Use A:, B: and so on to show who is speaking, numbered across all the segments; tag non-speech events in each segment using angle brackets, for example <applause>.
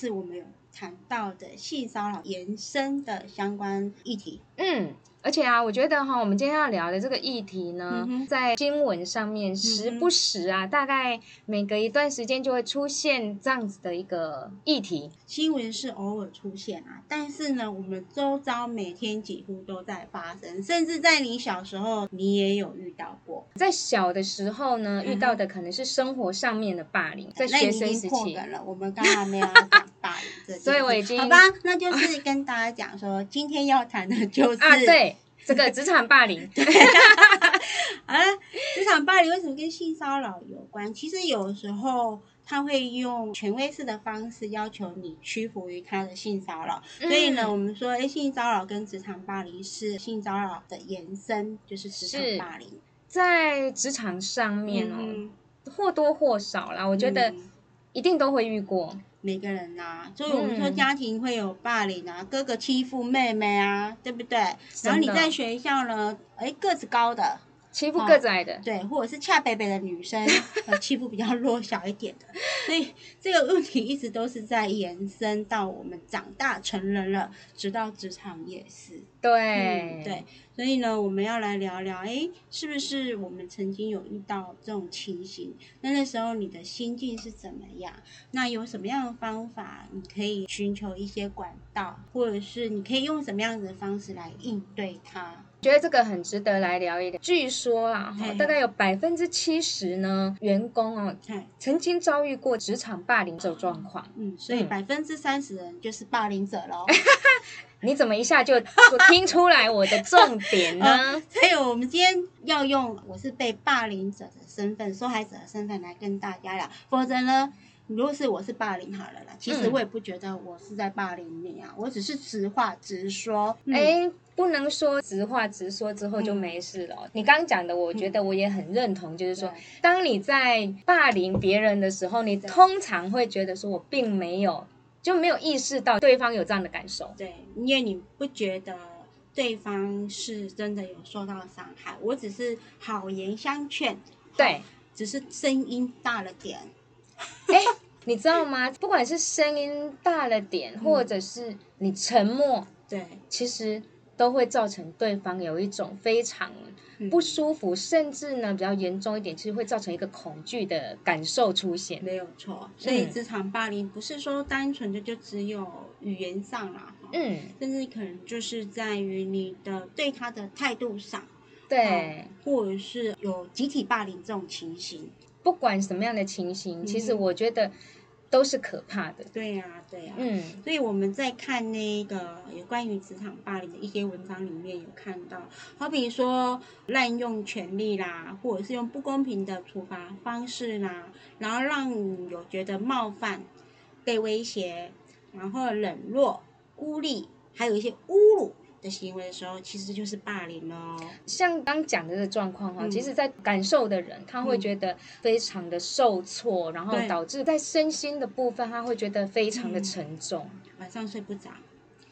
A: 是我们有谈到的性骚扰延伸的相关议题。
B: 嗯。而且啊，我觉得哈，我们今天要聊的这个议题呢，在新闻上面时不时啊，大概每隔一段时间就会出现这样子的一个议题。
A: 新闻是偶尔出现啊，但是呢，我们周遭每天几乎都在发生，甚至在你小时候，你也有遇到过。
B: 在小的时候呢，遇到的可能是生活上面的霸凌，在学生时期
A: 了。我们刚刚没有讲霸凌这，<laughs>
B: 所以我已经
A: 好吧，那就是跟大家讲说，今天要谈的就是
B: 啊，对。这个职场霸凌，<laughs>
A: 好了，职场霸凌为什么跟性骚扰有关？其实有时候他会用权威式的方式要求你屈服于他的性骚扰，所以呢，我们说，哎，性骚扰跟职场霸凌是性骚扰的延伸，就是职场霸凌，
B: 在职场上面哦，或多或少啦，我觉得一定都会遇过。
A: 每个人呐，所以我们说家庭会有霸凌啊，哥哥欺负妹妹啊，对不对？然后你在学校呢，哎，个子高的
B: 欺负个子矮的，
A: 对，或者是恰北北的女生呃欺负比较弱小一点的，所以这个问题一直都是在延伸到我们长大成人了，直到职场也是。
B: 对，
A: 对。所以呢，我们要来聊聊，哎，是不是我们曾经有遇到这种情形？那那时候你的心境是怎么样？那有什么样的方法，你可以寻求一些管道，或者是你可以用什么样子的方式来应对它？
B: 觉得这个很值得来聊一聊。据说啊，大概有百分之七十呢，员工哦，曾经遭遇过职场霸凌这种状况。
A: 嗯，所以百分之三十人就是霸凌者喽。<laughs>
B: 你怎么一下就听出来我的重点呢？<laughs>
A: 所以我们今天要用我是被霸凌者的身份、受害者的身份来跟大家聊，否则呢，如果是我是霸凌好了啦，其实我也不觉得我是在霸凌你啊，我只是直话直说。
B: 哎，不能说直话直说之后就没事了。你刚刚讲的，我觉得我也很认同，就是说，当你在霸凌别人的时候，你通常会觉得说我并没有。就没有意识到对方有这样的感受，
A: 对，因为你不觉得对方是真的有受到伤害，我只是好言相劝，
B: 对，
A: 只是声音大了点。<laughs>
B: 哎，你知道吗？不管是声音大了点，或者是你沉默，
A: 对，
B: 其实都会造成对方有一种非常。不舒服，甚至呢比较严重一点，其实会造成一个恐惧的感受出现。
A: 没有错，所以职场霸凌不是说单纯的就只有语言上啦，嗯，甚至可能就是在于你的对他的态度上，
B: 对，
A: 或者是有集体霸凌这种情形。
B: 不管什么样的情形，其实我觉得。都是可怕的。
A: 对呀，对呀。嗯，所以我们在看那个有关于职场霸凌的一些文章里面有看到，好比说滥用权力啦，或者是用不公平的处罚方式啦，然后让你有觉得冒犯、被威胁，然后冷落、孤立，还有一些侮辱。的行为的时候，其实就是霸凌哦。
B: 像刚讲的这个状况哈，其实，在感受的人，他会觉得非常的受挫，然后导致在身心的部分，他会觉得非常的沉重，
A: 晚上睡不着。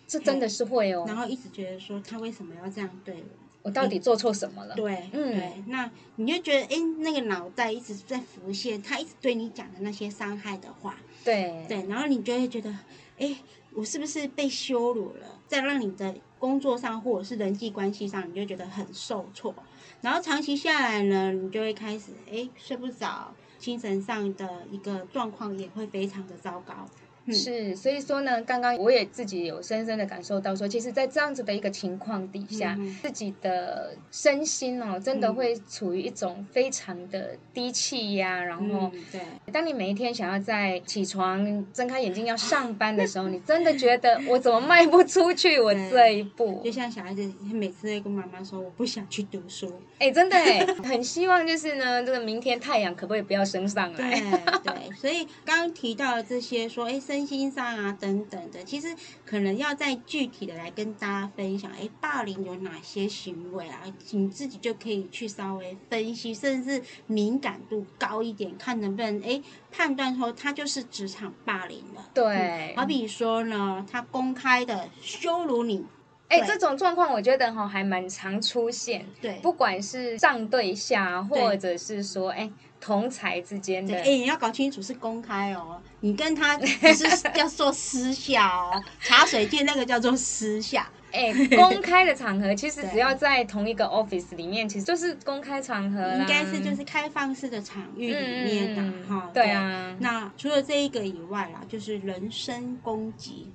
B: 这真的是会哦。
A: 然后一直觉得说，他为什么要这样对我？
B: 我到底做错什么了？
A: 对，嗯，对。那你就觉得，哎，那个脑袋一直在浮现他一直对你讲的那些伤害的话。
B: 对，
A: 对。然后你就会觉得，哎，我是不是被羞辱了？在让你的。工作上或者是人际关系上，你就觉得很受挫，然后长期下来呢，你就会开始哎睡不着，精神上的一个状况也会非常的糟糕。
B: 是，所以说呢，刚刚我也自己有深深的感受到，说其实，在这样子的一个情况底下，自己的身心哦，真的会处于一种非常的低气压。然后，
A: 对，
B: 当你每一天想要在起床睁开眼睛要上班的时候，你真的觉得我怎么迈不出去 <laughs> 我这一步？
A: 就像小孩子每次会跟妈妈说，我不想去读书。
B: 哎，真的哎，很希望就是呢，这个明天太阳可不可以不要升上
A: 来？对 <laughs> 对，所以刚刚提到的这些，说哎身。身心上啊，等等的，其实可能要再具体的来跟大家分享，哎，霸凌有哪些行为啊？你自己就可以去稍微分析，甚至敏感度高一点，看能不能哎判断说他就是职场霸凌了。
B: 对，
A: 好比说呢，他公开的羞辱你。
B: 哎，这种状况我觉得哈还蛮常出现。
A: 对，
B: 不管是上对下，或者是说，哎，同才之间的。
A: 哎，你要搞清楚是公开哦，你跟他只是 <laughs> 叫做私下哦，茶水间那个叫做私下。
B: 哎，公开的场合 <laughs> 其实只要在同一个 office 里面，其实就是公开场合
A: 应该是就是开放式的场域里面的哈。
B: 对啊。
A: 那除了这一个以外啦，就是人身攻击，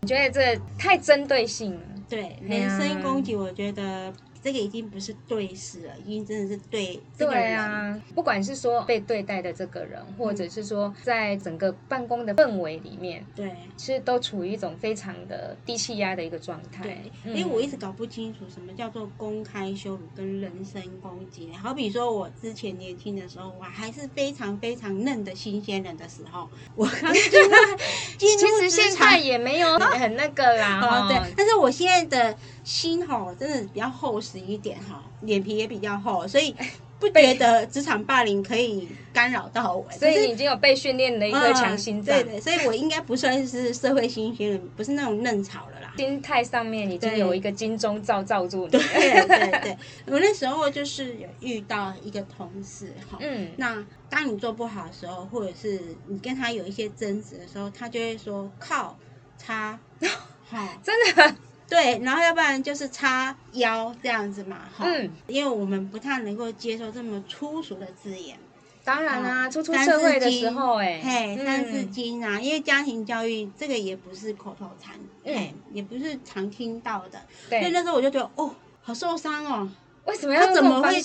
B: 我觉得这太针对性了。
A: 对，人身攻击，我觉得。这个已经不是对视了，已经真的是对对
B: 啊！不管是说被对待的这个人，或者是说在整个办公的氛围里面，
A: 对，
B: 其实都处于一种非常的低气压的一个状态。
A: 对，因为我一直搞不清楚什么叫做公开羞辱跟人身攻击。好比说我之前年轻的时候，我还是非常非常嫩的新鲜人的时候，我刚进入 <laughs>
B: 其实现在也没有很那个啦。
A: 对，但是我现在的。心哈真的比较厚实一点哈，脸皮也比较厚，所以不觉得职场霸凌可以干扰到我。
B: 所以你已经有被训练的一个强心脏。
A: 对对，所以我应该不算是社会新鲜人，不是那种嫩草了啦。
B: 心态上面已经有一个金钟罩罩住你。
A: 对对 <laughs> 对，我那时候就是有遇到一个同事哈，嗯，那当你做不好的时候，或者是你跟他有一些争执的时候，他就会说靠他，
B: 好，<laughs> 真的。
A: 对，然后要不然就是叉腰这样子嘛，哈，嗯，因为我们不太能够接受这么粗俗的字眼。
B: 当然啦，初出社会的时候，哎，
A: 嘿，三字经啊，因为家庭教育这个也不是口头禅，嗯，也不是常听到的，对，所以那时候我就觉得，哦，好受伤哦。
B: 为什么要怎么会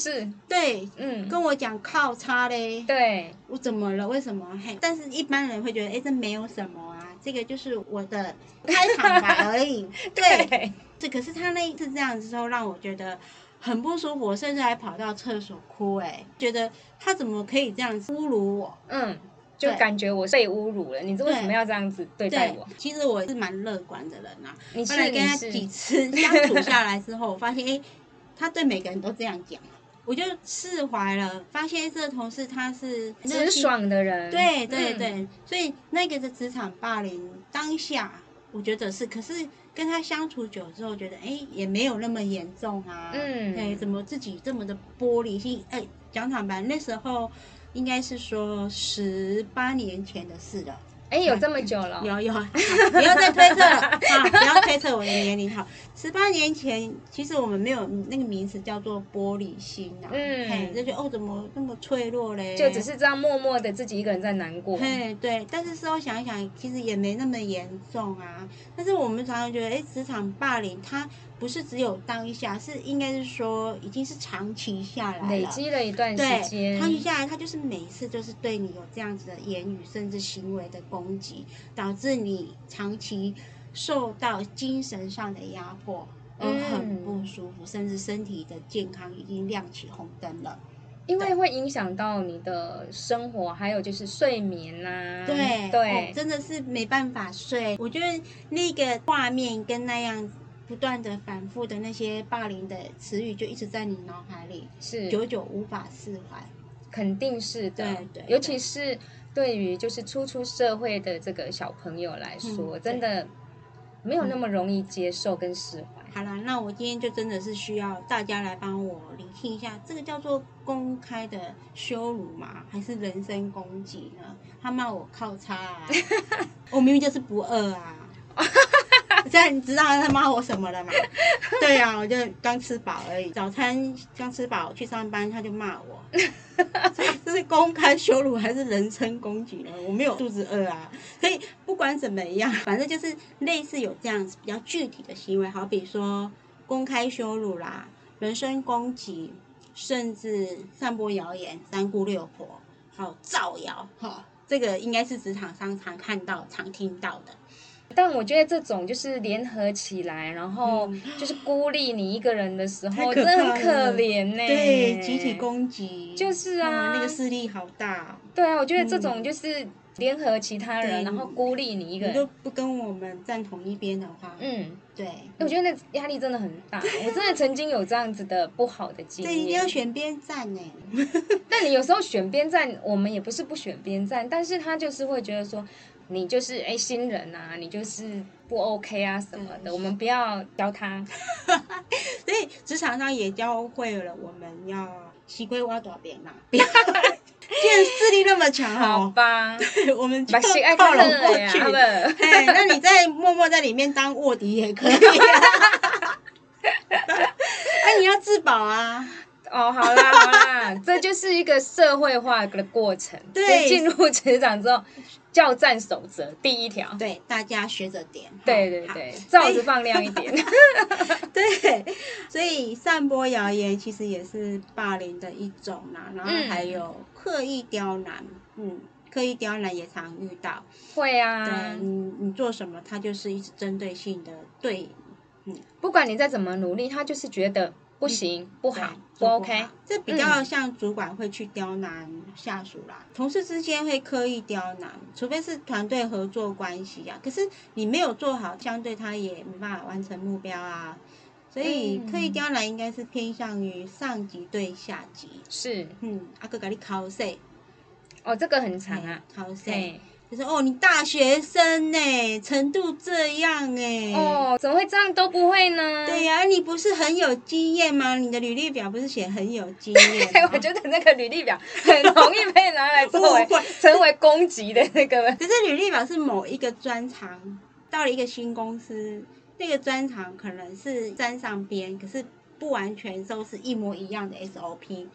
A: 对，嗯，跟我讲靠叉嘞，
B: 对，
A: 我怎么了？为什么？嘿，但是一般人会觉得，哎，这没有什么啊，这个就是我的开场白而已。<laughs> 对，这可是他那一次这样子之后，让我觉得很不舒服，我甚至还跑到厕所哭，哎，觉得他怎么可以这样子侮辱我？
B: 嗯，就感觉我被侮辱了。你这为什么要这样子对待我？
A: 其实我是蛮乐观的人呐。后来跟他几次相处下来之后，我发现，哎。他对每个人都这样讲，我就释怀了。发现这个同事他是
B: 直爽的人，
A: 对对对，所以那个的职场霸凌当下，我觉得是。可是跟他相处久之后，觉得哎也没有那么严重啊。嗯，哎，怎么自己这么的玻璃心？哎，讲坦白，那时候应该是说十八年前的事了。
B: 哎，有这么久了？
A: 有有，<laughs> 不要再推测了啊！不要推测我的年龄。好，十八年前，其实我们没有那个名词叫做玻璃心啊。嗯，就觉得哦，怎么那么脆弱嘞？
B: 就只是这样默默的自己一个人在难过。
A: 嘿，对。但是事后想一想，其实也没那么严重啊。但是我们常常觉得，哎，职场霸凌它。不是只有当下，是应该是说已经是长期下来
B: 累积了一段时间。
A: 长期下来，他就是每一次就是对你有这样子的言语甚至行为的攻击，导致你长期受到精神上的压迫，而很不舒服，甚至身体的健康已经亮起红灯了。
B: 因为会影响到你的生活，还有就是睡眠呐。
A: 对对，真的是没办法睡。我觉得那个画面跟那样。不断的反复的那些霸凌的词语，就一直在你脑海里，
B: 是
A: 久久无法释怀。
B: 肯定是的，
A: 对对。
B: 尤其是对于就是初出社会的这个小朋友来说，真的没有那么容易接受跟释怀。
A: 好了，那我今天就真的是需要大家来帮我聆听一下，这个叫做公开的羞辱吗？还是人身攻击呢？他骂我靠叉啊，<laughs> 我明明就是不饿啊。<laughs> <laughs> 现在你知道他骂我什么了吗？<laughs> 对呀，我就刚吃饱而已，早餐刚吃饱去上班，他就骂我，<laughs> 这是公开羞辱还是人身攻击呢？我没有肚子饿啊，所以不管怎么样，反正就是类似有这样子比较具体的行为，好比说公开羞辱啦、人身攻击，甚至散播谣言、三姑六婆，还有造谣，哈，这个应该是职场上常看到、常听到的。
B: 但我觉得这种就是联合起来，然后就是孤立你一个人的时候，真的很可怜呢。
A: 对，集体攻击，
B: 就是啊，
A: 那个势力好大。
B: 对啊，我觉得这种就是联合其他人，然后孤立你一个人，
A: 都不跟我们站同一边的话，嗯，对，
B: 我觉得那压力真的很大。我真的曾经有这样子的不好的经验。
A: 对，一定要选边站呢。<laughs>
B: 但你有时候选边站，我们也不是不选边站，但是他就是会觉得说。你就是哎新人啊，你就是不 OK 啊什么的，我们不要教他。<laughs>
A: 所以职场上也教会了我们要西归挖多边呐，不要然势力那么强
B: 好吧，
A: 我们就
B: 把心爱
A: 靠
B: 看
A: 拢过去。<laughs> 哎，那你在默默在里面当卧底也可以、啊。<laughs> 哎，你要自保啊！
B: 哦，好啦好啦，这就是一个社会化的过程。
A: 对
B: 进入职场之后，教战守则第一条。
A: 对，大家学着点。
B: 对对对，罩子放亮一点。<laughs> <laughs>
A: 对，所以散播谣言其实也是霸凌的一种啦，然后还有刻意刁难，嗯，刻意刁难也常遇到。
B: 会
A: 对
B: 啊，
A: 你，你做什么，他就是一直针对性的对嗯
B: 不管你再怎么努力，他就是觉得不行、不好、不 OK
A: 好。这比较像主管会去刁难下属啦，同事之间会刻意刁难，除非是团队合作关系啊。可是你没有做好，相对他也没办法完成目标啊。所以
B: 嗯
A: 刻意刁难应该是偏向于上级对下级。
B: 是
A: 嗯，阿哥给你考试，
B: 哦，这个很长啊。
A: 考试，
B: 对。
A: 就是哦，你大学生呢，程度这样哎。
B: 哦，怎么会这样都不会呢？
A: 对呀、你不是很有经验吗？你的履历表不是写很有经验吗？<laughs>
B: 我觉得那个履历表很容易被拿来作为 <laughs> 成为攻击的那个。
A: 可是履历表是某一个专长，到了一个新公司，那个专长可能是沾上边，可是不完全都是一模一样的 SOP，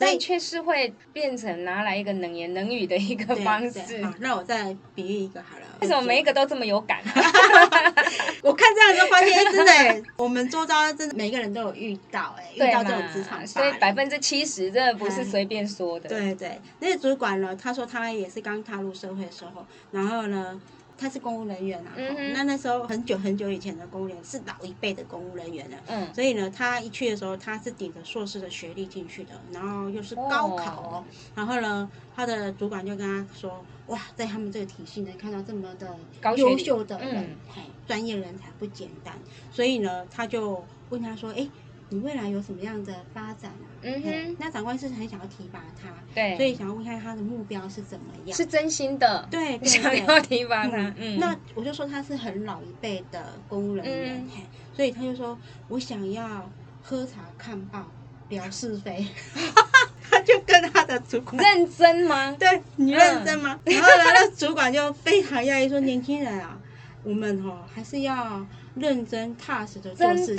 B: 但却是会变成拿来一个冷言冷语的一个方式。
A: 好，那我再比喻一个好了。
B: 为什么每一个都这么有感、啊？<laughs>
A: 我看这样就发现，哎、真的耶，我们周遭真的每个人都有遇到、哎，遇到这种职
B: 嘛？
A: 场
B: 所以百分之七十真的不是随便说的。
A: 对对，那个主管呢，他说他也是刚踏入社会的时候，然后呢，他是公务人员啊，
B: 嗯
A: 那那时候很久很久以前的公务员是老一辈的公务人员了。
B: 嗯，
A: 所以呢，他一去的时候，他是顶着硕士的学历进去的，然后又是高考哦。然后呢，他的主管就跟他说：“哇，在他们这个体系能，看到这么的优秀的人
B: 嗯，
A: 专业人才不简单。”所以呢，他就问他说：“哎，你未来有什么样的发展啊？”
B: 嗯哼，
A: 那长官是很想要提拔他，
B: 对，
A: 所以想要问看他的目标是怎么样。
B: 是真心的，
A: 对对 <laughs>
B: 想要提拔他。嗯，
A: 那我就说他是很老一辈的公务人员，
B: 嗯
A: 嘿，所以他就说我想要喝茶看报聊是非，<laughs> 他就跟他的主管。
B: 认真吗？
A: 对你认真吗？然后呢，那主管就非常讶异说：“年轻人啊，我们哦还是要认真踏实的做事情。”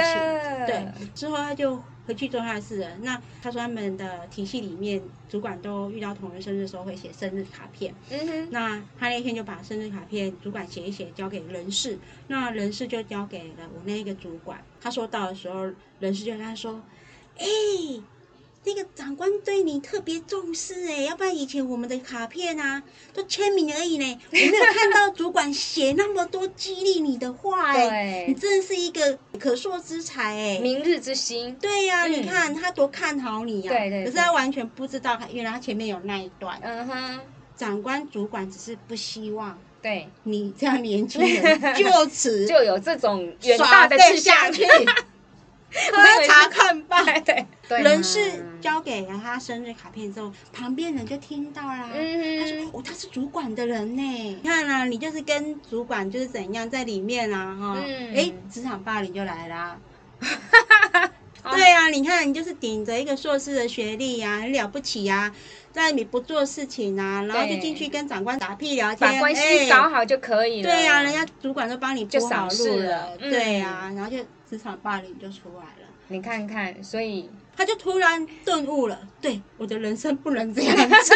A: 对，之后他就回去做他的事了。那他说他们的体系里面，主管都遇到同仁生日的时候会写生日卡片。
B: 嗯哼，
A: 那他那天就把生日卡片主管写一写，交给人事。那人事就交给了我那一个主管。他说到的时候，人事就跟他说：“哎、那个长官对你特别重视哎，要不然以前我们的卡片啊都签名而已呢，我没有看到主管写那么多激励你的话哎，你，真的是一个可塑之才哎。”
B: 明日之星，
A: 对呀、
B: 嗯。
A: 你看他多看好你呀、
B: 对对对。
A: 可是他完全不知道，他原来他前面有那一段。
B: 嗯哼，
A: 长官、主管只是不希望
B: 对，
A: 你这样年轻人 <laughs> 就此
B: 就有这种远大
A: 耍
B: 的志向。
A: 废下去，喝茶看拜。
B: 对
A: 人事交给了他生日卡片之后，旁边人就听到啦。嗯他
B: 嗯
A: 说：“哦，他是主管的人呢。你看啦、你就是跟主管就是怎样在里面啊，哈，
B: 嗯
A: 哎、职场霸凌就来啦。
B: 哦 <laughs>
A: 对啊，你看你就是顶着一个硕士的学历呀、很了不起呀、在你不做事情啊，然后就
B: 对
A: 进去跟长官打屁聊天，
B: 把关系
A: 哎
B: 搞好就可以了。
A: 对呀、人家主管都帮你
B: 就
A: 铺好路
B: 了嗯
A: 对呀、然后就职场霸凌就出来了。
B: 你看看，所以
A: 他就突然顿悟了，对，我的人生不能这样子。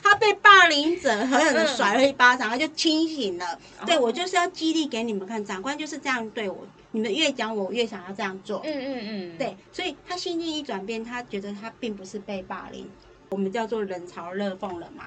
A: 他被霸凌者狠狠的甩了一巴掌，他就清醒了。对我就是要激励给你们看，长官就是这样对我，你们越讲我越想要这样做。
B: 嗯嗯嗯，
A: 对，所以他心境一转变，他觉得他并不是被霸凌，我们叫做冷嘲热讽了嘛。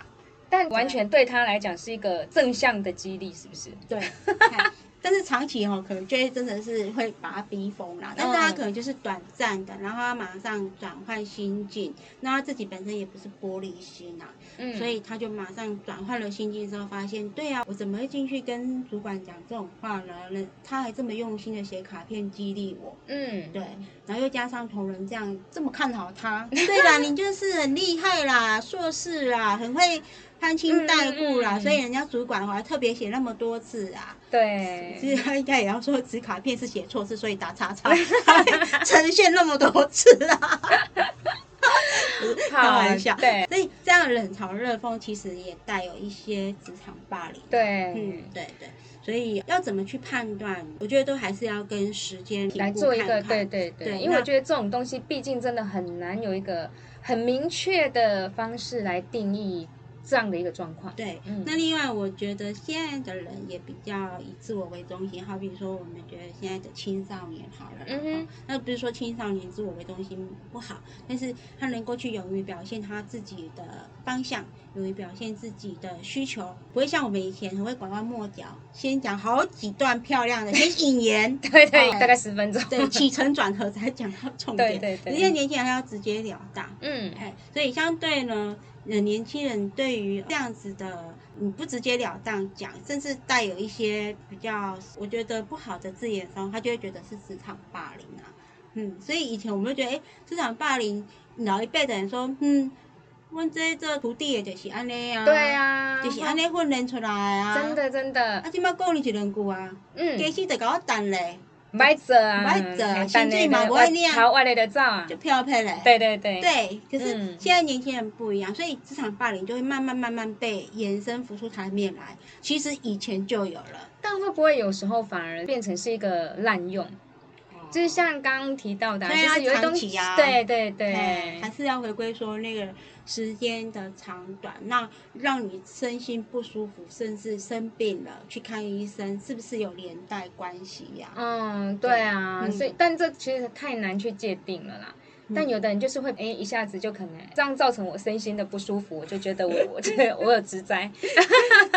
B: 但完全对他来讲是一个正向的激励，是不是？
A: 对，<laughs> 看但是长期哈、可能就会真的是会把他逼疯啦。但是他可能就是短暂的，然后他马上转换心境，那他自己本身也不是玻璃心啊，
B: 嗯，
A: 所以他就马上转换了心境之后，发现对啊，我怎么会进去跟主管讲这种话呢？那他还这么用心的写卡片激励我，
B: 嗯，
A: 对，然后又加上同仁这样这么看好他，对啦，你就是很厉害啦，硕士啦，很会攀亲带故啦，
B: 嗯嗯嗯
A: 所以人家主管还特别写那么多字啊。
B: 对，<laughs>
A: 其实他应该也要说纸卡片是写错字，所以打叉叉，<laughs> 呈现那么多字啊。<laughs> 开玩笑。
B: 对，
A: 所以这样冷嘲热讽其实也带有一些职场霸凌。
B: 对，
A: 嗯，对对。所以要怎么去判断？我觉得都还是要跟时间
B: 来做一个，
A: 对
B: 对对。因为我觉得这种东西毕竟真的很难有一个很明确的方式来定义。这样的一个状况，
A: 对。那另外，我觉得现在的人也比较以自我为中心，好比说，我们觉得现在的青少年好了，嗯那不是说青少年自我为中心不好，但是他能够去勇于表现他自己的方向，勇于表现自己的需求，不会像我们以前很会拐弯抹角，先讲好几段漂亮的，<laughs> 先引言，
B: 对对，大概十分钟，
A: 对，起承转合才讲到重点，
B: 对 <laughs> 对对。
A: 现在年轻人要直截了当，嗯，哎，所以相对呢。呃，年轻人对于这样子的，你不直截了当讲，甚至带有一些比较我觉得不好的字眼的时候，他就会觉得是职场霸凌啊。嗯，所以以前我们就觉得，哎，职场霸凌，老一辈的人说，嗯，问这这徒弟的就是安尼啊，
B: 对啊，
A: 就是安尼训练出来啊，
B: 真的真的。
A: 啊，今麦讲你一两句啊，嗯，假使就搞我等嘞。
B: 买做啊，
A: 歹做，薪水嘛不会那样，
B: 好外来的走啊，
A: 就漂漂嘞。
B: 对对对。
A: 对，可是现在年轻人不一样，所以职场霸凌就会慢慢慢慢被延伸浮出台面来。其实以前就有了，
B: 但会不会有时候反而变成是一个滥用？就是像刚刚提到的，就是有东西
A: 啊，
B: 对对对，
A: 还是要回归说那个时间的长短，那让你身心不舒服，甚至生病了去看医生，是不是有连带关系呀？
B: 嗯，对啊，所以但这其实太难去界定了啦。但有的人就是会哎，一下子就可能这样造成我身心的不舒服，我就觉得我我这我有职灾，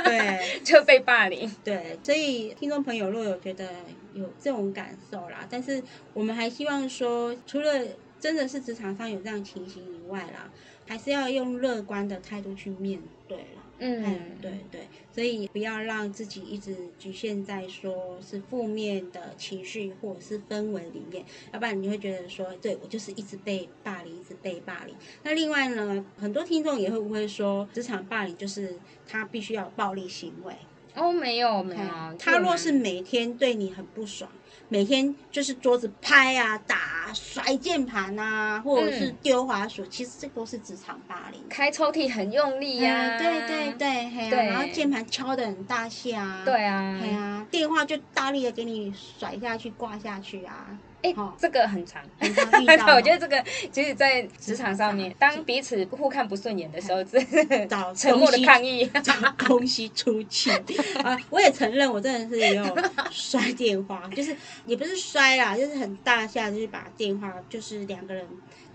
A: 对，<laughs>
B: 就被霸凌。
A: 对，所以听众朋友若有觉得有这种感受啦，但是我们还希望说，除了真的是职场上有这样情形以外啦，还是要用乐观的态度去面对了。嗯，对对，所以不要让自己一直局限在说是负面的情绪或者是氛围里面，要不然你会觉得说，对我就是一直被霸凌，一直被霸凌。那另外呢，很多听众也会不会说，职场霸凌就是他必须要暴力行为？
B: 哦，没有没有，
A: 他若是每天对你很不爽。每天就是桌子拍啊、打、啊摔键盘啊，或者是丢滑鼠，其实这都是职场霸凌。
B: 开抽屉很用力呀，
A: 对对对，对，然后键盘敲的很大下，
B: 对啊，
A: 对啊，电话就大力的给你甩下去、挂下去啊。
B: 哎，这个很长，
A: 很长。<laughs> 我
B: 觉得这个其实，在职场上面，当彼此互看不顺眼的时候，是
A: 找
B: 沉默的抗议，<laughs>
A: 找空隙出气 <laughs> 啊！我也承认，我真的是也有摔电话，就是也不是摔啦，就是很大下，就是把电话，就是两个人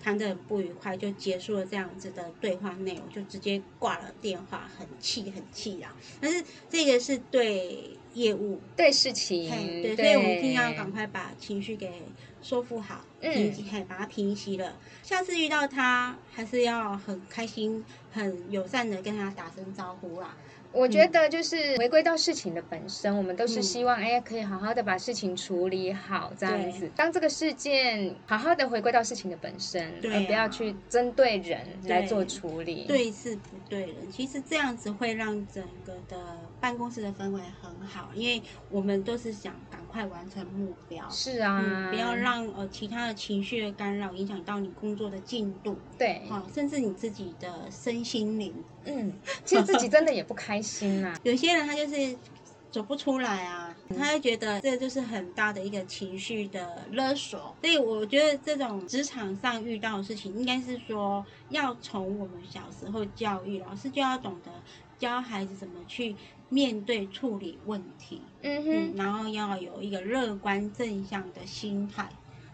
A: 谈得很不愉快，就结束了这样子的对话内容，就直接挂了电话，很气很气啊！但是这个是对。业务。
B: 对事情，
A: 对，所以我们一定要赶快把情绪给收复好，平息，把它平息了。下次遇到他，还是要很开心、很友善的跟他打声招呼啦。
B: 我觉得就是回归到事情的本身，我们都是希望哎，可以好好的把事情处理好，这样子。当这个事件好好的回归到事情的本身，而不要去针对人来做处理。
A: 对事不对人，其实这样子会让整个的办公室的氛围很好，因为我们都是想赶快完成目标。
B: 是啊，
A: 不要让呃其他的情绪的干扰影响到你工作的进度。
B: 对，
A: 好，甚至你自己的身心灵。
B: 嗯，其实自己真的也不开心呐。
A: 有些人他就是走不出来啊，他就觉得这就是很大的一个情绪的勒索。所以我觉得这种职场上遇到的事情，应该是说要从我们小时候教育，老师就要懂得教孩子怎么去面对处理问题。嗯哼，然后要有一个乐观正向的心态。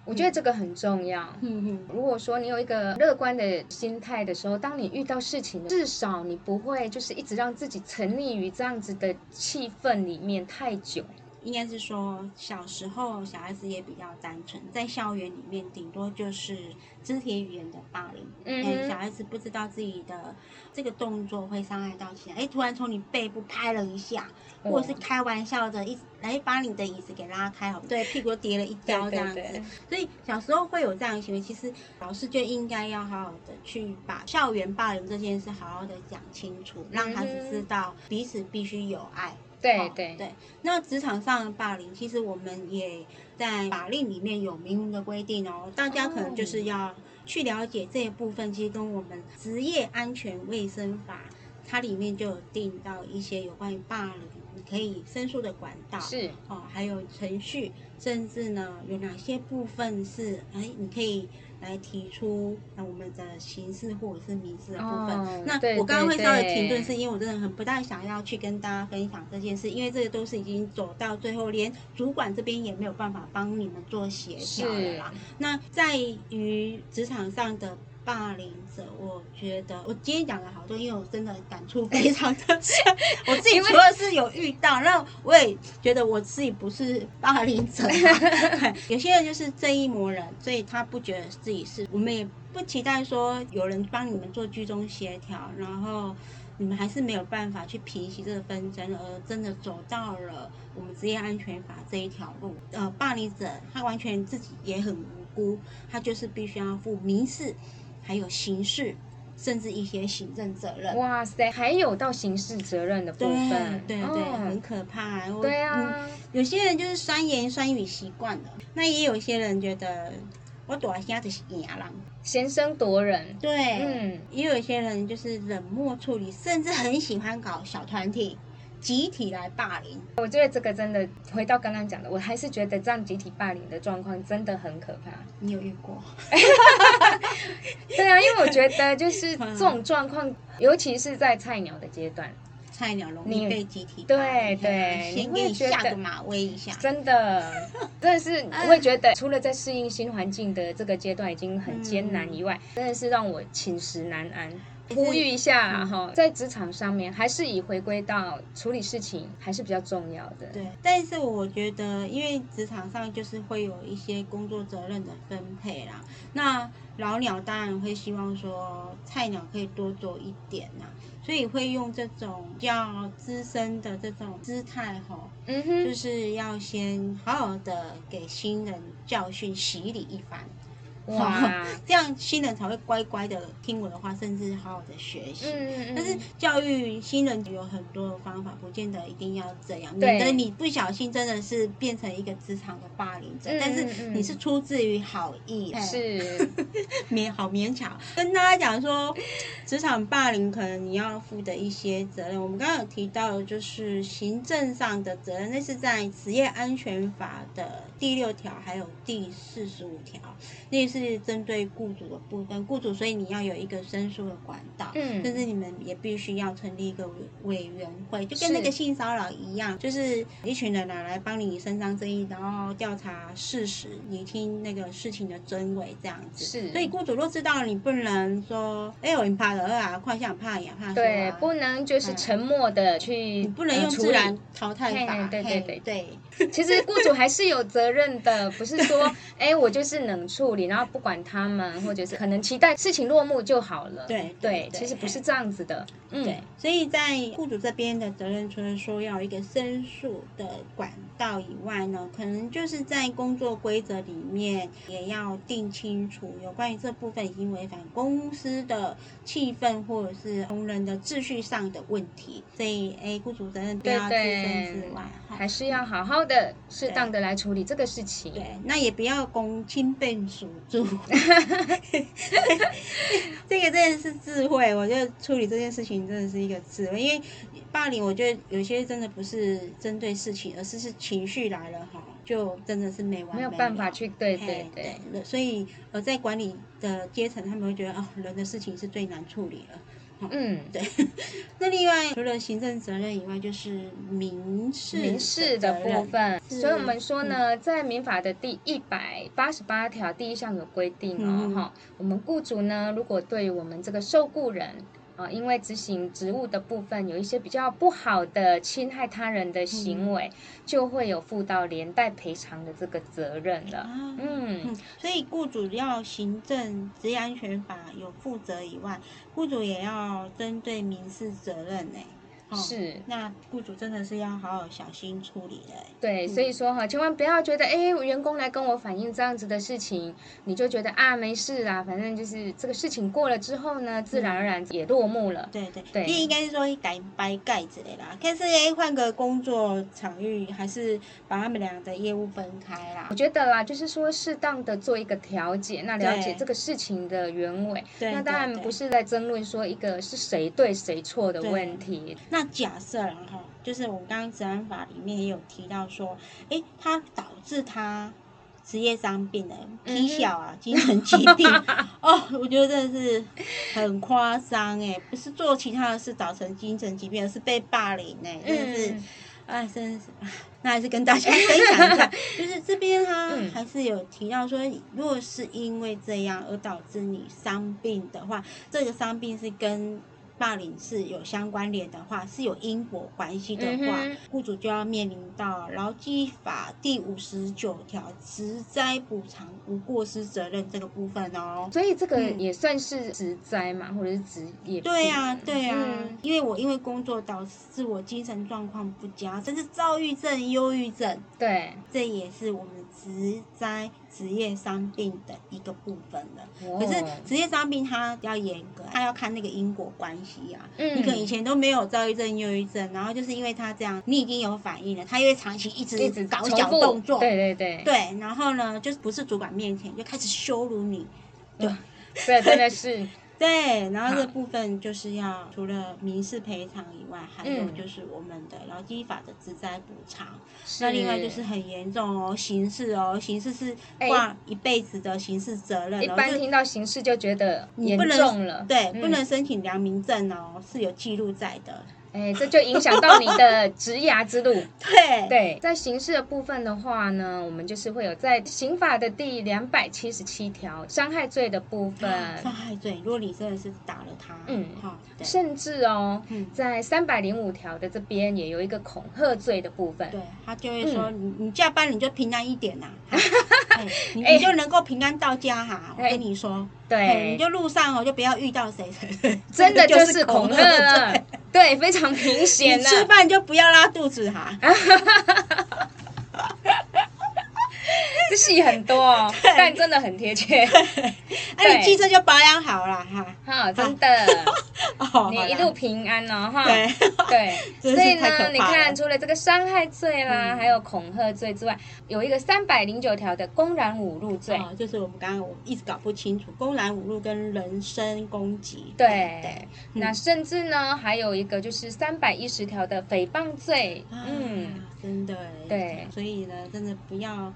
B: 我觉得这个很重要。嗯如果说你有一个乐观的心态的时候，当你遇到事情，至少你不会就是一直让自己沉溺于这样子的气氛里面太久。
A: 应该是说，小时候小孩子也比较单纯，在校园里面顶多就是肢体语言的霸凌。嗯，小孩子不知道自己的这个动作会伤害到其他，哎，突然从你背部拍了一下，或者是开玩笑的一来把你的椅子给拉开，好，对，屁股跌了一跤这样子。所以小时候会有这样的行为，其实老师就应该要好好的去把校园霸凌这件事好好的讲清楚，让孩子知道彼此必须有爱。
B: 对对
A: 对，那职场上的霸凌，其实我们也在法令里面有明文的规定哦。大家可能就是要去了解这一部分，其实跟我们职业安全卫生法。它里面就有定到一些有关于霸凌，你可以申诉的管道
B: 是
A: 哦，还有程序，甚至呢有哪些部分是哎，你可以来提出那我们的形式或者是名字的部分。
B: 哦
A: 那我刚刚会稍微停顿，是因为我真的很不太想要去跟大家分享这件事，因为这个都是已经走到最后，连主管这边也没有办法帮你们做协调了啦。那在于职场上的霸凌者，我觉得我今天讲了好多，因为我真的感触非常的深。我自己除了是有遇到，然后我也觉得我自己不是霸凌者。<laughs> 有些人就是正义魔人，所以他不觉得自己是。我们也不期待说有人帮你们做居中协调，然后。你们还是没有办法去平息这个纷争，而真的走到了我们职业安全法这一条路。呃，霸凌者他完全自己也很无辜，他就是必须要负民事、还有刑事，甚至一些行政责任。
B: 哇塞，还有到刑事责任的部分，
A: 对对，
B: 哦
A: 很可怕。我
B: 对啊，
A: 嗯有些人就是酸言酸语习惯了，那也有些人觉得我大声就是赢人。
B: 先声夺人，
A: 对，
B: 嗯，
A: 也有一些人就是冷漠处理，甚至很喜欢搞小团体、集体来霸凌。
B: 我觉得这个真的回到刚刚讲的，我还是觉得这样集体霸凌的状况真的很可怕。
A: 你有遇过？<laughs>
B: 对啊，因为我觉得就是 <laughs> 这种状况，尤其是在菜鸟的阶段，
A: 菜鸟容
B: 你
A: 易被集体
B: 对对你
A: 先给你下个马威一下。
B: 真的，<laughs> 真的是我会觉得，除了在适应新环境的这个阶段已经很艰难以外，真的是让我寝食难安。呼吁一下啦哈，在职场上面还是以回归到处理事情还是比较重要的。
A: 对，但是我觉得，因为职场上就是会有一些工作责任的分配啦。那老鸟当然会希望说，菜鸟可以多做一点呐，所以会用这种比较资深的这种姿态哈，
B: 嗯哼就，
A: 是要先好好的给新人教训洗礼一番。
B: 哇，<laughs>
A: 这样新人才会乖乖的听我的话，甚至好好的学习。
B: 嗯
A: 但是教育新人有很多的方法，不见得一定要这样，
B: 对。
A: 免得你不小心真的是变成一个职场的霸凌者。
B: 嗯
A: 但是
B: 嗯
A: 你是出自于好意，哎
B: 是，<laughs>
A: 勉好勉强跟大家讲说，职场霸凌可能你要负的一些责任。我们刚刚有提到，就是行政上的责任，那是在职业安全法的第六条还有第四十五条，那是针对雇主的部分。雇主，所以你要有一个申诉的管道，
B: 嗯
A: 甚至你们也必须要成立一个委委员会，就跟那个性骚扰一样，就是一群人拿来帮你伸张正义，然后调查事实，你听那个事情的真伪这样子。
B: 是
A: 所以雇主都知道，你不能说，哎、我怕了啊，快想怕呀怕说
B: 对，
A: 啊
B: 不能就是沉默的去，
A: 你不能用自然淘汰法。
B: 对对对其实雇主还是有责任的，不是说，<laughs> 哎，我就是冷处理，然后不管他们，或者是可能期待事情落幕就好了。
A: 对
B: 对，
A: 对
B: 其实不是这样子的。嗯，
A: 对，所以在雇主这边的责任，除了说要有一个申诉的管道以外呢，可能就是在工作规则里面也要定清楚有关于这部分已经违反公司的气氛或者是同仁的秩序上的问题。所以，哎，雇主责任不
B: 对
A: 要置身
B: 对
A: 之外，
B: 还是要好好的、适当的来处理这个事情。
A: 对，那也不要公亲变属住，<laughs> 这个真的是智慧。我觉得处理这件事情真的是一个智慧，因为霸凌，我觉得有些真的不是针对事情，而是是情绪来了哈，就真的是没完
B: 没有办法去，对对对，
A: 对，所以呃，在管理的阶层，他们会觉得哦，人的事情是最难处理了。
B: 嗯，<laughs>
A: 对，<laughs> 那另外除了行政责任以外，就是民事
B: 民事的部分，所以我们说呢，在民法的第一百八十八条第一项有规定哦，
A: 嗯。
B: 哈、我们雇主呢，如果对我们这个受雇人。啊，因为执行职务的部分有一些比较不好的侵害他人的行为，就会有负到连带赔偿的这个责任了。
A: 啊
B: 嗯，
A: 嗯，所以雇主要行政职业安全法有负责以外，雇主也要针对民事责任呢。
B: 是，
A: 那雇主真的是要好好小心处理的。
B: 对，所以说哈，千万不要觉得，哎，员工来跟我反映这样子的事情，你就觉得啊，没事啦，反正就是这个事情过了之后呢，自然而然也落幕了。
A: 对对对，应该是说改掰盖之类啦，但是哎，换个工作场域，还是把他们俩的业务分开啦。
B: 我觉得啦，就是说适当的做一个调解，那了解这个事情的原委。对，那当然不是在争论说一个是谁对谁错的问题。
A: 那假设然后，就是我们刚刚治安法里面也有提到说，哎，它导致他职业伤病的皮小啊，精神疾病。<laughs> 哦，我觉得真的是很夸张哎，不是做其他的事造成精神疾病，而是被霸凌哎，真的是，哎，真的是，<laughs> 那还是跟大家分享一下，<laughs> 就是这边他还是有提到说，如果是因为这样而导致你伤病的话，这个伤病是跟霸凌是有相关联的话，是有因果关系的话，雇主就要面临到劳基法第五十九条职灾补偿无过失责任这个部分哦。
B: 所以这个也算是职灾嘛，或者是职业？
A: 对呀，对呀。因为我因为工作导致我精神状况不佳，甚至躁郁症、忧郁症。
B: 对，
A: 这也是我们职灾。职业伤病的一个部分了，可是职业伤病它比较严格，它要看那个因果关系啊。嗯，你可能以前都没有躁郁症、忧郁症，然后就是因为他这样，你已经有反应了，他因为长期一直
B: 一直
A: 搞小动作，
B: 对对对，
A: 对，然后呢，就是不是主管面前就开始羞辱你，
B: 对，<laughs> 对，真的是。
A: 对，然后这部分就是要除了民事赔偿以外，还有就是我们的劳基法的职灾补偿。那另外就是很严重哦，刑事哦，刑事是挂一辈子的刑事责任。
B: 一般听到刑事就觉得严重了，
A: 对，不能申请良民证哦，是有记录在的。
B: 哎，这就影响到你的职涯之路。<laughs>
A: 对
B: 对，在刑事的部分的话呢，我们就是会有在刑法的第两百七十七条伤害罪的部分。
A: 伤害罪，如果你真的是打了他，嗯，好，
B: 甚至哦，在三百零五条的这边也有一个恐吓罪的部分。
A: 对他就会说，你你加班你就平安一点呐，<laughs> 你你就能够平安到家哈。我跟你说，
B: 对，
A: 你就路上哦就不要遇到谁，<laughs>
B: 真的就是恐吓了。对，非常明显。
A: 吃饭就不要拉肚子哈。<laughs>
B: 这 <laughs> 戏很多哦，但真的很贴切。<laughs>
A: 哎，你汽车就保养好了哈。
B: 哈，真的。<laughs> 你一路平安哦，哈。对对。所以呢，你看，除了这个伤害罪啦，还有恐吓罪之外，有一个三百零九条的公然侮辱罪，
A: 就是我们刚刚我一直搞不清楚，公然侮辱跟人身攻击。
B: 对。那甚至呢，还有一个就是三百一十条的诽谤罪。
A: 嗯，真的。
B: 对。
A: 所以呢，真的不要。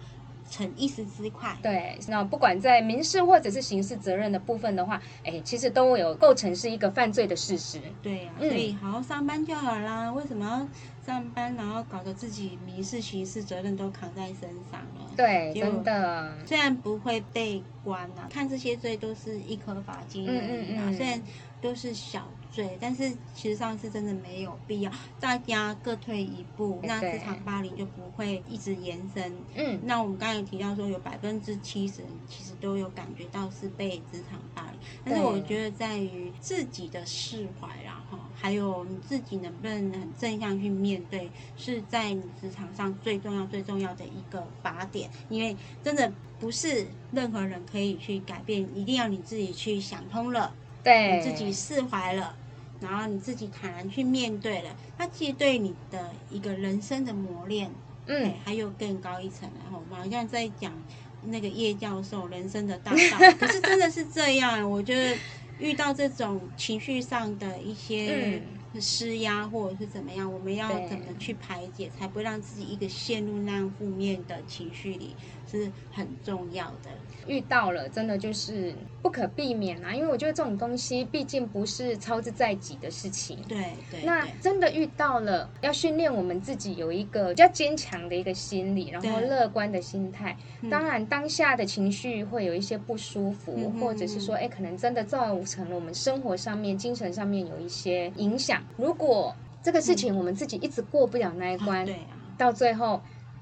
A: 逞一时之快，
B: 对，那不管在民事或者是刑事责任的部分的话，哎，其实都有构成是一个犯罪的事实。
A: 对呀，所以好好上班就好啦。为什么要上班，然后搞得自己民事、刑事责任都扛在身上了？
B: 对，真的。
A: 虽然不会被关啊，看这些罪都是一颗罚金而已啊，虽然都是小。罪，但是其实上是真的没有必要，大家各退一步，那职场霸凌就不会一直延伸。嗯，那我们刚才提到说，有百分之七十其实都有感觉到是被职场霸凌，但是我觉得在于自己的释怀然后，还有你自己能不能很正向去面对，是在你职场上最重要最重要的一个靶点，因为真的不是任何人可以去改变，一定要你自己去想通了，
B: 对，
A: 你自己释怀了。然后你自己坦然去面对了，它其实对你的一个人生的磨练，嗯，还有更高一层。然后我们好像在讲那个叶教授人生的大道，<laughs> 可是真的是这样。我觉得遇到这种情绪上的一些施压或者是怎么样，我们要怎么去排解，才不会让自己一个陷入那样负面的情绪里，是很重要的。
B: 遇到了，真的就是不可避免啊！因为我觉得这种东西毕竟不是操之在己的事情。
A: 对对。
B: 那真的遇到了，要训练我们自己有一个比较坚强的一个心理，然后乐观的心态。当然，当下的情绪会有一些不舒服，或者是说，哎，可能真的造成了我们生活上面、精神上面有一些影响。如果这个事情我们自己一直过不了那一关，
A: 对
B: 到最后。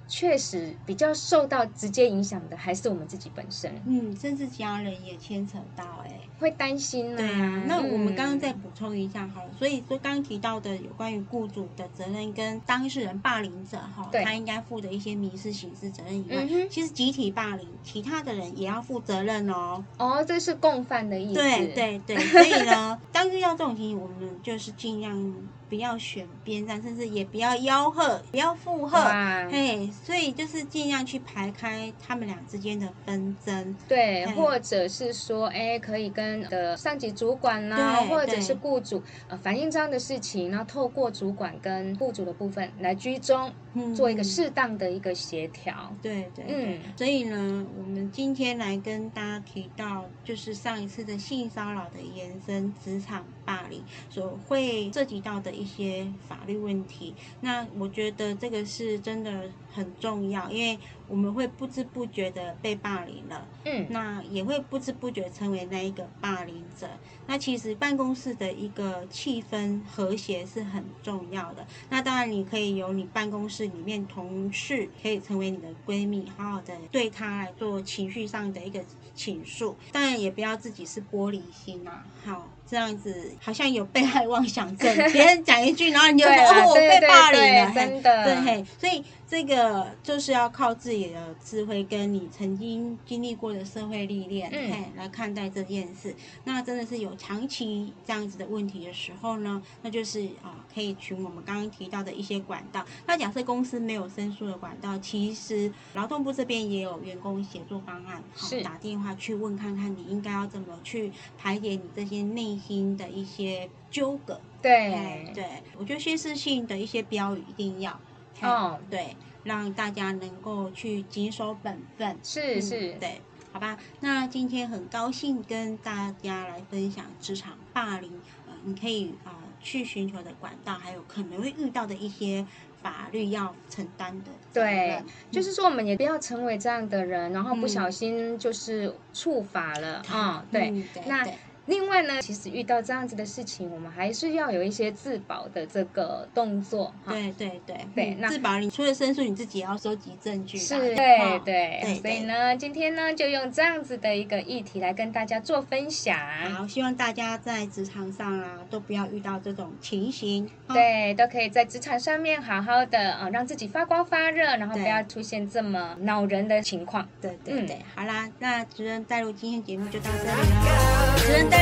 B: 确实比较受到直接影响的还是我们自己本身，
A: 嗯，甚至家人也牵扯到，哎，
B: 会担心
A: 呢。对啊，那我们刚刚再
B: 嗯
A: 补充一下好了，所以说刚刚提到的有关于雇主的责任跟当事人霸凌者哈，他应该负的一些民事刑事责任以外，
B: 嗯
A: 其实集体霸凌，其他的人也要负责任哦。
B: 哦，这是共犯的意思。
A: 对对对，所以呢，<laughs> 当遇到这种情形，我们就是尽量不要选边站，甚至也不要吆喝，不要附和。
B: 哇，
A: 嘿，所以就是尽量去排开他们俩之间的纷争。
B: 对，
A: 嗯
B: 或者是说，哎，可以跟的上级主管啦、
A: 对
B: 或者是雇主呃反映这样的事情，然后透过主管跟雇主的部分来居中，
A: 嗯
B: 做一个适当的一个协调。
A: 对对，
B: 嗯
A: 所以呢，我们今天来跟大家提到，就是上一次的性骚扰的延伸，职场霸凌所会涉及到的一些法律问题。那我觉得这个是真的很重要，因为我们会不知不觉的被霸凌了。
B: 嗯，
A: 那也会不知不觉成为那一个霸凌者。那其实办公室的一个气氛和谐是很重要的。那当然，你可以由你办公室里面同事可以成为你的闺蜜，好好的对她来做情绪上的一个倾诉。当然，也不要自己是玻璃心啊，好。这样子好像有被害妄想症，<laughs> 别人讲一句，然后你就说
B: 啊
A: 哦，我被霸凌了，
B: 真的
A: 对，嘿，所以这个就是要靠自己的智慧，跟你曾经经历过的社会历练，
B: 嗯
A: 嘿，来看待这件事。那真的是有长期这样子的问题的时候呢，那就是啊、可以循我们刚刚提到的一些管道。那假设公司没有申诉的管道，其实劳动部这边也有员工协作方案，好
B: 是
A: 打电话去问看看你应该要怎么去排解你这些内心的一些纠葛。哎
B: 对，
A: 对，我觉得宣示性的一些标语一定要，嘿
B: 哦
A: 对，让大家能够去谨守本分。嗯
B: 是是，
A: 对，好吧。那今天很高兴跟大家来分享职场霸凌，呃，你可以啊、呃去寻求的管道，还有可能会遇到的一些法律要承担的
B: 对
A: 任。
B: 就是说我们也不要成为这样的人，然后不
A: 嗯
B: 小心就是触法了啊、对。
A: 嗯对
B: 那
A: 对
B: 另外呢，其实遇到这样子的事情，我们还是要有一些自保的这个动作哈。
A: 对对对
B: 对那
A: 嗯自保，你除了申诉，你自己也要收集证据。
B: 是，
A: 哦
B: 对对
A: 对
B: 所以呢，今天呢就用这样子的一个议题来跟大家做分享。
A: 好，希望大家在职场上啊，都不要遇到这种情形。哦，
B: 对，都可以在职场上面好好的啊、呃让自己发光发热，然后不要出现这么恼人的情况。
A: 对对对，
B: 嗯
A: 好啦，那职人带入今天节目就到这里喽。
B: 职人带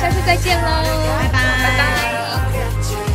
B: 下次再见喽，
A: 拜拜
B: 拜拜。